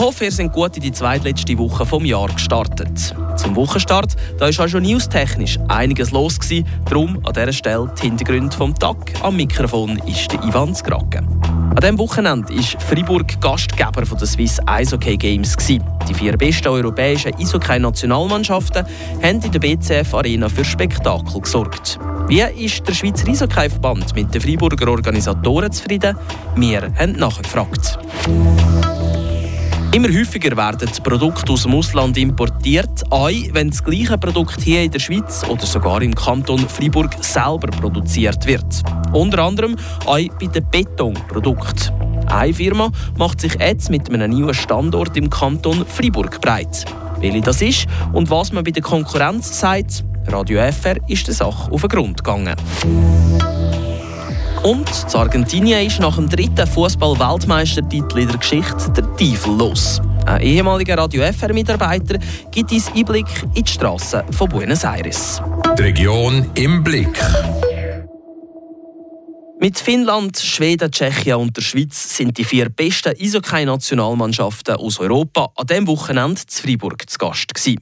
hoffe, ihr seid gut in die zweitletzte Woche vom Jahr gestartet. Zum Wochenstart da ist auch schon newstechnisch einiges los gewesen. Darum an dieser Stelle die Hintergründe vom Tag. Am Mikrofon ist der Ivan Skraken. An diesem Wochenende war Freiburg Gastgeber der Swiss Eishockey Games. Die vier besten europäischen Eishockey-Nationalmannschaften haben in der BCF Arena für Spektakel gesorgt. Wie ist der Schweizer Eishockey-Verband mit den Freiburger Organisatoren zufrieden? Wir haben nachgefragt. Immer häufiger werden Produkte aus dem Ausland importiert, auch wenn das gleiche Produkt hier in der Schweiz oder sogar im Kanton Freiburg selber produziert wird. Unter anderem auch bei den Betonprodukten. Eine Firma macht sich jetzt mit einem neuen Standort im Kanton Freiburg breit. Welche das ist und was man bei der Konkurrenz sagt, Radio FR ist der Sache auf den Grund gegangen. Und zu Argentinien ist nach dem dritten Fußball-Weltmeistertitel in der Geschichte der Teufel los. Ein ehemaliger Radio FR-Mitarbeiter gibt uns Einblick in die Straßen von Buenos Aires. Die Region im Blick. Mit Finnland, Schweden, Tschechien und der Schweiz sind die vier besten Eishockey-Nationalmannschaften aus Europa an diesem Wochenende zu Freiburg zu Gast. Gewesen.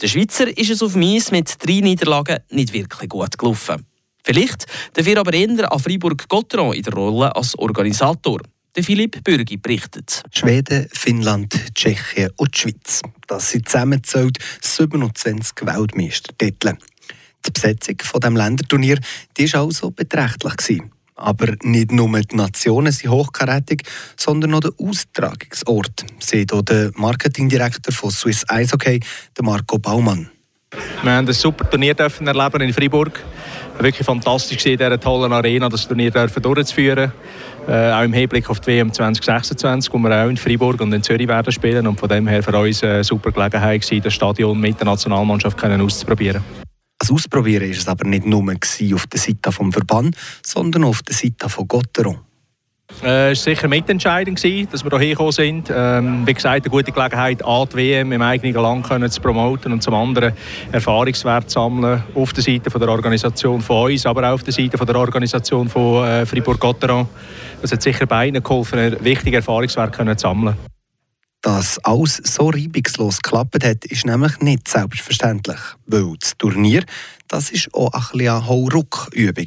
Der Schweizer ist es auf Eis mit drei Niederlagen nicht wirklich gut gelaufen. Vielleicht dafür aber eher an Freiburg-Gotteron in der Rolle als Organisator. Der Philipp Bürgi berichtet. Schweden, Finnland, Tschechien und die Schweiz. Das sind zusammengezählt 27 Weltmeistertitel. Die Besetzung von dem Länderturnier die war also beträchtlich. Gewesen. Aber nicht nur die Nationen sind hochkarätig, sondern auch der Austragungsort, sieht auch der Marketingdirektor von Swiss Eishockey, Marco Baumann. Wir haben ein super Turnier erleben in Freiburg. Wirklich fantastisch in dieser tollen Arena, das Turnier durchzuführen. Äh, auch im Hinblick auf die WM 2026, wo wir auch in Freiburg und in Zürich werden spielen. Und von dem her für uns eine super Gelegenheit gewesen, das Stadion mit der Nationalmannschaft auszuprobieren. Das Ausprobieren war es aber nicht nur auf der Seite des Verband, sondern auf der Seite von Gotteron. Es war sicher mitentscheidend, dass wir hierher gekommen sind. Ähm, wie gesagt, eine gute Gelegenheit, A, die WM im eigenen Land zu promoten und zum anderen Erfahrungswert zu sammeln auf der Seite von der Organisation von uns, aber auch auf der Seite von der Organisation von äh, Fribourg-Gotteron. Das hat sicher beiden geholfen, einen wichtigen Erfahrungswert zu sammeln. Dass alles so reibungslos geklappt hat, ist nämlich nicht selbstverständlich, weil das Turnier das ist auch ein bisschen eine Hauruck-Übung.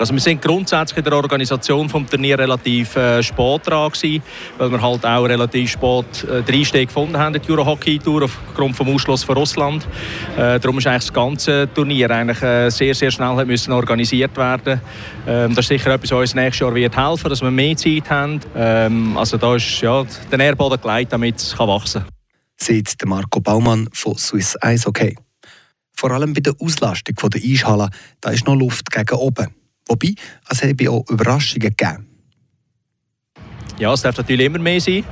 Also wir sind grundsätzlich in der Organisation des Turnier relativ äh, spät dran gewesen, weil wir halt auch relativ spät äh, den Einstieg gefunden haben in die Euro-Hockey-Tour aufgrund des Ausschlusses von Russland. Äh, darum ist eigentlich das ganze Turnier eigentlich, äh, sehr, sehr schnell müssen organisiert werden. Ähm, das ist sicher etwas, was uns nächstes Jahr wird helfen, dass wir mehr Zeit haben. Ähm, also da ist ja, der Nährboden gelegt, damit es wachsen kann. Sieht Marco Baumann von Swiss Eishockey. Vor allem bei der Auslastung der Eishalle, da ist noch Luft gegen oben. Wobei, es habe auch Überraschungen gegeben. Ja, es darf natürlich immer mehr sein.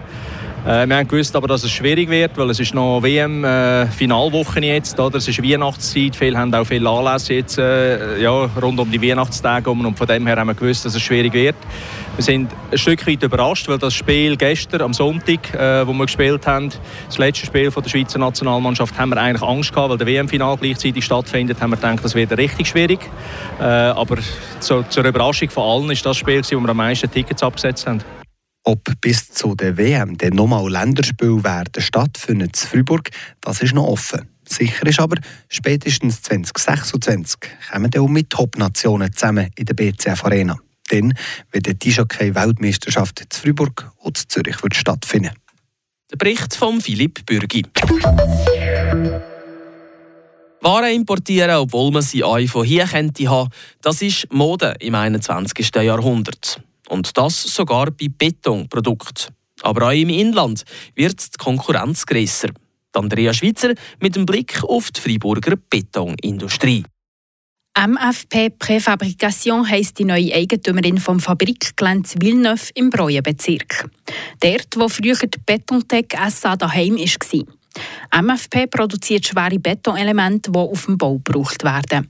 Äh, wir haben gewusst aber, dass es schwierig wird, weil es ist noch WM-Finalwoche äh, jetzt. Oder? Es ist Weihnachtszeit, viele haben auch viele Anlässe jetzt äh, ja, rund um die Weihnachtstage und von dem her haben wir gewusst, dass es schwierig wird. Wir sind ein Stück weit überrascht, weil das Spiel gestern am Sonntag, äh, wo wir gespielt haben, das letzte Spiel von der Schweizer Nationalmannschaft, haben wir eigentlich Angst gehabt, weil der WM-Final gleichzeitig stattfindet, haben wir gedacht, das wird richtig schwierig. Äh, aber zu, zur Überraschung von allen ist das Spiel, wo wir am meisten Tickets abgesetzt haben. Ob bis zu der WM dann nochmal Länderspiel werden stattfinden in Freiburg, das ist noch offen. Sicher ist aber, spätestens 2026 kommen auch mit Top-Nationen zusammen in der BCF Arena dann, wenn die Tischhockey-Weltmeisterschaft in Freiburg und in Zürich wird stattfinden Der Bericht von Philipp Bürgi. Waren importieren, obwohl man sie auch von hier könnte haben, das ist Mode im 21. Jahrhundert. Und das sogar bei Betonprodukten. Aber auch im Inland wird die Konkurrenz grösser. Andrea Schweizer mit dem Blick auf die Freiburger Betonindustrie. MFP Präfabrikation heisst die neue Eigentümerin vom Fabrikgelände Villeneuve im Breuenbezirk. Dort, wo früher die Betontech SA daheim war. MFP produziert schwere Betonelemente, die auf dem Bau gebraucht werden.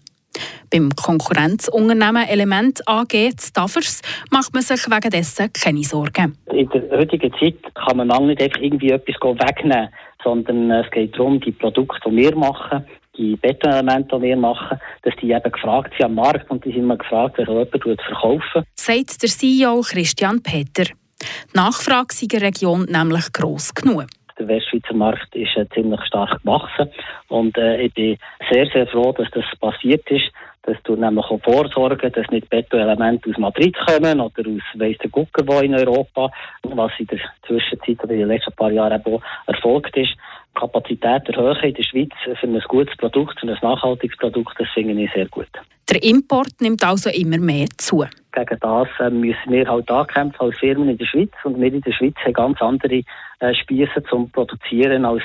Beim Konkurrenzunternehmen Element AG Staffers macht man sich wegen dessen keine Sorgen. In der heutigen Zeit kann man lange nicht einfach irgendwie etwas wegnehmen, sondern es geht darum, die Produkte, die wir machen, die Betonelemente, die wir machen, dass die eben gefragt sind am Markt und die sind immer gefragt, wer jemand verkaufen Sagt der CEO Christian Peter. Die Nachfrage in der Region nämlich gross genug. Der Westschweizer Markt ist äh, ziemlich stark gewachsen und äh, ich bin sehr, sehr froh, dass das passiert ist. Das tut nämlich auch vorsorgen, dass nicht Betonelemente aus Madrid kommen oder aus weiss der Gucker, wo in Europa, was in der Zwischenzeit oder in den letzten paar Jahren erfolgt ist. Kapazität erhöhen in der Schweiz für ein gutes Produkt, für ein nachhaltiges Produkt, das finde ich sehr gut. Der Import nimmt also immer mehr zu. Gegen das äh, müssen wir halt ankämpfen als Firmen in der Schweiz und wir in der Schweiz haben ganz andere äh, Spieße zum Produzieren als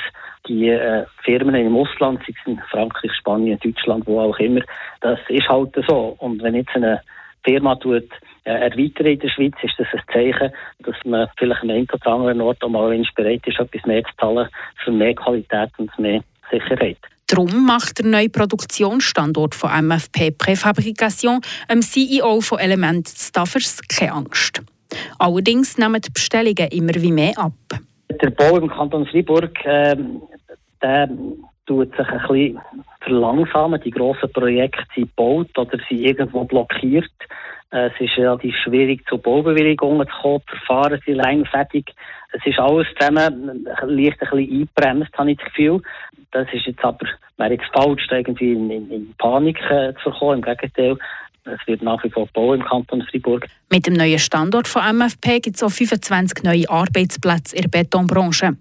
die äh, Firmen im Ausland, sei es in Frankreich, Spanien, Deutschland, wo auch immer. Das ist halt so. Und wenn jetzt eine Firma tut, äh, erweitern in der Schweiz, ist das ein Zeichen, dass man vielleicht an einem oder anderen Ort auch mal bereit ist, etwas mehr zu zahlen für mehr Qualität und mehr Sicherheit. Darum macht der neue Produktionsstandort von MFP Präfabrikation dem CEO von Element Staffers keine Angst. Allerdings nehmen die Bestellungen immer wie mehr ab. Der Bau im Kanton Freiburg äh, der tut sich ein bisschen verlangsamen. Die grossen Projekte sind gebaut oder sind irgendwo blockiert. Äh, es ist relativ schwierig, zu Baubewilligungen zu kommen. Die Verfahren sind längfertig. Es ist alles zusammen leicht ein bisschen eingebremst, habe ich das Gefühl. Das ist jetzt aber, wäre jetzt falsch, irgendwie in, in, in Panik äh, zu kommen. Im Gegenteil, es wird nach wie vor Bau im Kanton Freiburg. Mit dem neuen Standort von MFP gibt es auch 25 neue Arbeitsplätze in der Betonbranche.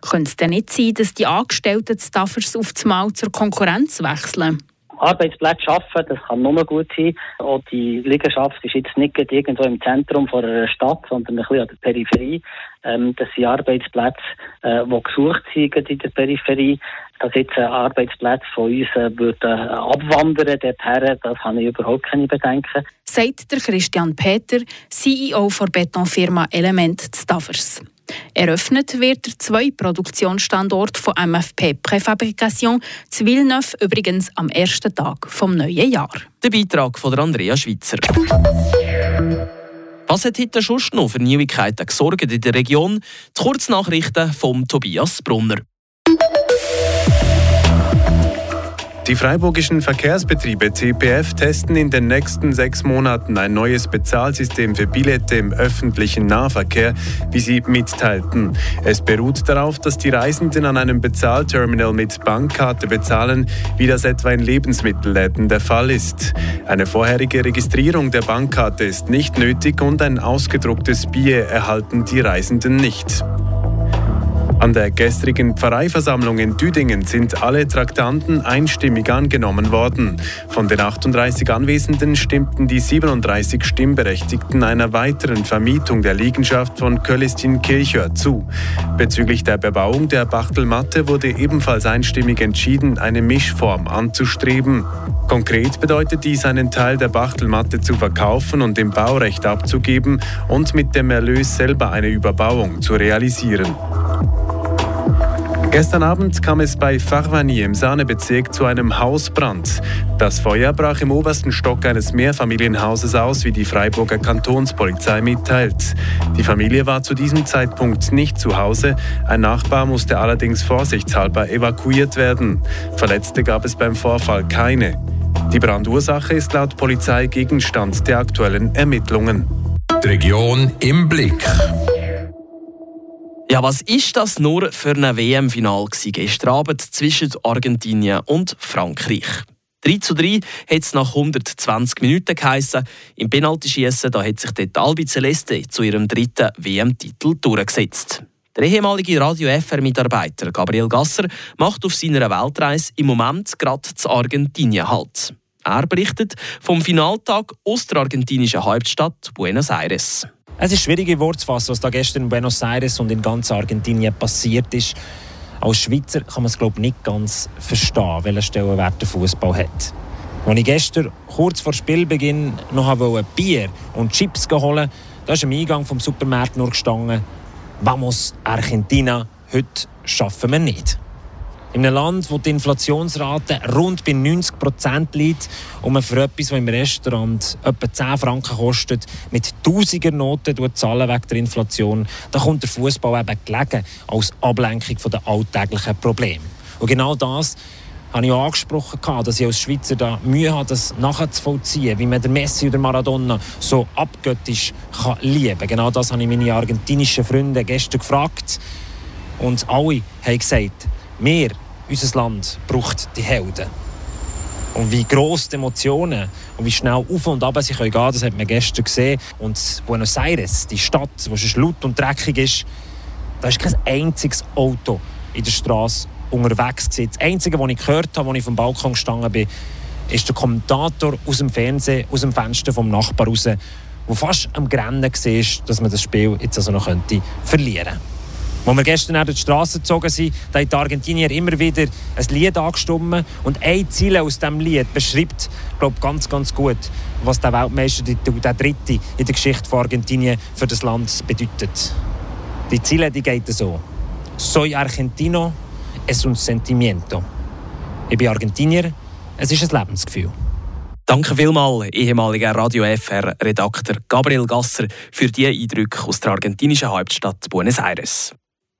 Könnte es denn nicht sein, dass die Angestellten Staffers auf das Mal zur Konkurrenz wechseln? Arbeitsplätze schaffen, das kann nur gut sein. Auch die Liegenschaft ist jetzt nicht irgendwo im Zentrum von einer Stadt, sondern ein bisschen an der Peripherie. Ähm, das sind Arbeitsplätze, äh, die gesucht sind in der Peripherie. Dass jetzt ein Arbeitsplätze von uns äh, würde, äh, abwandern dorthin, das habe ich überhaupt keine Bedenken. Sagt der Christian Peter, CEO der Betonfirma Element Staffers. Eröffnet wird der zweite Produktionsstandort von MFP Präfabrikation zu Villeneuve übrigens am ersten Tag vom neuen Jahr. Der Beitrag von Andrea Schweitzer. Was hat heute schon noch für Neuigkeiten gesorgt in der Region? Die Kurznachrichten von Tobias Brunner. Die freiburgischen Verkehrsbetriebe CPF testen in den nächsten sechs Monaten ein neues Bezahlsystem für Billette im öffentlichen Nahverkehr, wie sie mitteilten. Es beruht darauf, dass die Reisenden an einem Bezahlterminal mit Bankkarte bezahlen, wie das etwa in Lebensmittelläden der Fall ist. Eine vorherige Registrierung der Bankkarte ist nicht nötig und ein ausgedrucktes Bier erhalten die Reisenden nicht. An der gestrigen Pfarreiversammlung in Düdingen sind alle Traktanten einstimmig angenommen worden. Von den 38 Anwesenden stimmten die 37 Stimmberechtigten einer weiteren Vermietung der Liegenschaft von Köllistin Kirchhör zu. Bezüglich der Bebauung der Bachtelmatte wurde ebenfalls einstimmig entschieden, eine Mischform anzustreben. Konkret bedeutet dies, einen Teil der Bachtelmatte zu verkaufen und im Baurecht abzugeben und mit dem Erlös selber eine Überbauung zu realisieren. Gestern Abend kam es bei Farvani im Sahnebezirk zu einem Hausbrand. Das Feuer brach im obersten Stock eines Mehrfamilienhauses aus, wie die Freiburger Kantonspolizei mitteilt. Die Familie war zu diesem Zeitpunkt nicht zu Hause. Ein Nachbar musste allerdings vorsichtshalber evakuiert werden. Verletzte gab es beim Vorfall keine. Die Brandursache ist laut Polizei Gegenstand der aktuellen Ermittlungen. Die Region im Blick. Ja, was ist das nur für ein WM-Final gestern Abend zwischen Argentinien und Frankreich? 3 zu 3 hat es nach 120 Minuten geheissen. Im Penaltyschießen da hat sich dort Albi Celeste zu ihrem dritten WM-Titel durchgesetzt. Der ehemalige Radio FR-Mitarbeiter Gabriel Gasser macht auf seiner Weltreise im Moment gerade zu Argentinien Halt. Er berichtet vom Finaltag aus der argentinischen Hauptstadt Buenos Aires. Es ist schwierig in Worte zu fassen, was da gestern in Buenos Aires und in ganz Argentinien passiert ist. Als Schweizer kann man es glaube ich, nicht ganz verstehen, welchen Stellenwert der Fußball hat. Als ich gestern kurz vor Spielbeginn noch wollte Bier und Chips holen da ist am Eingang vom Supermarkt nur gestanden, «Vamos Argentina, heute schaffen wir nicht». In einem Land, wo die Inflationsrate rund bei 90 Prozent liegt und man für etwas, was im Restaurant etwa 10 Franken kostet, mit tausiger Noten zahlen wegen der Inflation, da kommt der Fußball eben gelegen als Ablenkung von den alltäglichen Problemen. Und genau das habe ich auch angesprochen, dass ich als Schweizer da Mühe habe, das nachzuvollziehen, wie man der Messi oder Maradona so abgöttisch kann lieben kann. Genau das habe ich meine argentinischen Freunde gestern gefragt. Und alle haben gesagt, wir, unser Land, braucht die Helden. Und wie gross die Emotionen und wie schnell auf und ab sie gehen können, das hat man gestern gesehen. Und Buenos Aires, die Stadt, wo es laut und dreckig ist, da ist kein einziges Auto in der Straße unterwegs. Gewesen. Das Einzige, was ich gehört habe, als ich vom Balkon gestanden bin, ist der Kommentator aus dem Fernsehen, aus dem Fenster vom Nachbar raus, der fast am Grennen war, dass man das Spiel jetzt also noch könnte verlieren könnte. Als wir gestern auf die Straße gezogen sind, da hat die Argentinier immer wieder ein Lied angestimmt. Und ein Ziel aus diesem Lied beschreibt, glaube ganz, ganz gut, was der Weltmeister, der Dritte in der Geschichte von Argentinien für das Land bedeutet. Die Ziele, die geht so. Soy argentino, es un sentimiento. Ich bin Argentinier, es ist ein Lebensgefühl. Danke vielmals, ehemaliger Radio FR-Redakteur Gabriel Gasser, für die Eindrücke aus der argentinischen Hauptstadt Buenos Aires.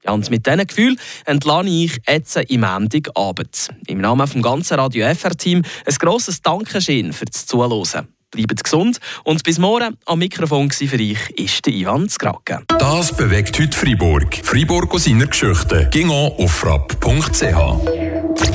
Ja, und mit diesen Gefühlen entlasse ich jetzt im Abend. Im Namen des ganzen Radio FR-Team ein grosses Dankeschön für das Zuhören. Bleibt gesund und bis morgen am Mikrofon für euch ist der Ivan Skrake. Das bewegt heute Freiburg. Freiburg aus seiner Geschichte. Ging auf frapp.ch.